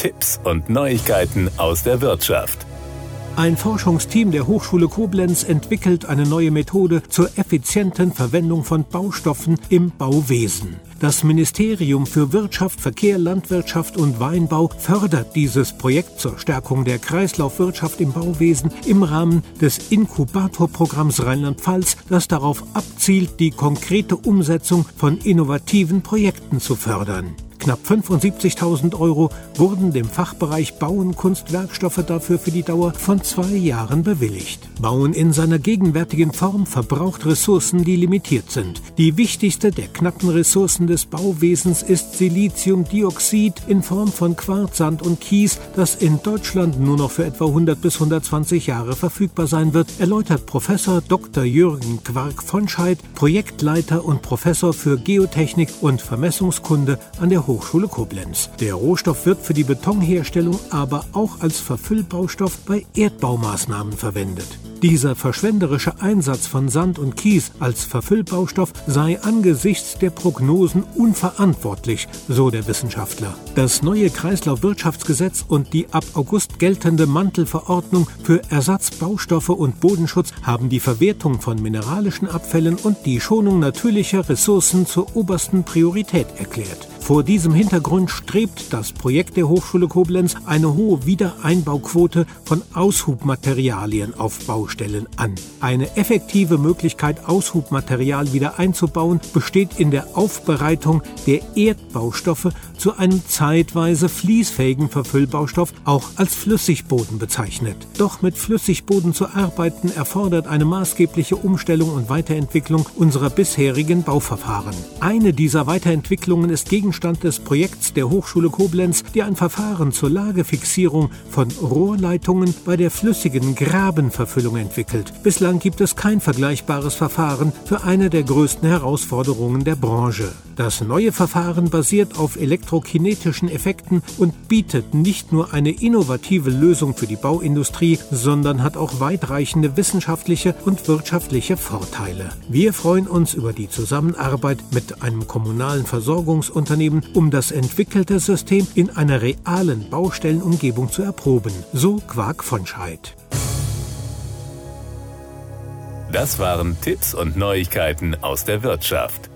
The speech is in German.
Tipps und Neuigkeiten aus der Wirtschaft. Ein Forschungsteam der Hochschule Koblenz entwickelt eine neue Methode zur effizienten Verwendung von Baustoffen im Bauwesen. Das Ministerium für Wirtschaft, Verkehr, Landwirtschaft und Weinbau fördert dieses Projekt zur Stärkung der Kreislaufwirtschaft im Bauwesen im Rahmen des Inkubatorprogramms Rheinland-Pfalz, das darauf abzielt, die konkrete Umsetzung von innovativen Projekten zu fördern. Knapp 75.000 Euro wurden dem Fachbereich Bauen Kunstwerkstoffe dafür für die Dauer von zwei Jahren bewilligt. Bauen in seiner gegenwärtigen Form verbraucht Ressourcen, die limitiert sind. Die wichtigste der knappen Ressourcen des Bauwesens ist Siliziumdioxid in Form von Quarzsand und Kies, das in Deutschland nur noch für etwa 100 bis 120 Jahre verfügbar sein wird, erläutert Professor Dr. Jürgen Quark von Scheid, Projektleiter und Professor für Geotechnik und Vermessungskunde an der Hochschule Koblenz. Der Rohstoff wird für die Betonherstellung aber auch als Verfüllbaustoff bei Erdbaumaßnahmen verwendet. Dieser verschwenderische Einsatz von Sand und Kies als Verfüllbaustoff sei angesichts der Prognosen unverantwortlich, so der Wissenschaftler. Das neue Kreislaufwirtschaftsgesetz und die ab August geltende Mantelverordnung für Ersatzbaustoffe und Bodenschutz haben die Verwertung von mineralischen Abfällen und die Schonung natürlicher Ressourcen zur obersten Priorität erklärt. Vor diesem Hintergrund strebt das Projekt der Hochschule Koblenz eine hohe Wiedereinbauquote von Aushubmaterialien auf Baustellen an. Eine effektive Möglichkeit, Aushubmaterial wieder einzubauen, besteht in der Aufbereitung der Erdbaustoffe zu einem zeitweise fließfähigen Verfüllbaustoff, auch als Flüssigboden bezeichnet. Doch mit Flüssigboden zu arbeiten erfordert eine maßgebliche Umstellung und Weiterentwicklung unserer bisherigen Bauverfahren. Eine dieser Weiterentwicklungen ist Gegenstand Gegenstand des Projekts der Hochschule Koblenz, die ein Verfahren zur Lagefixierung von Rohrleitungen bei der flüssigen Grabenverfüllung entwickelt. Bislang gibt es kein vergleichbares Verfahren für eine der größten Herausforderungen der Branche. Das neue Verfahren basiert auf elektrokinetischen Effekten und bietet nicht nur eine innovative Lösung für die Bauindustrie, sondern hat auch weitreichende wissenschaftliche und wirtschaftliche Vorteile. Wir freuen uns über die Zusammenarbeit mit einem kommunalen Versorgungsunternehmen, um das entwickelte System in einer realen Baustellenumgebung zu erproben. So Quark von Scheid. Das waren Tipps und Neuigkeiten aus der Wirtschaft.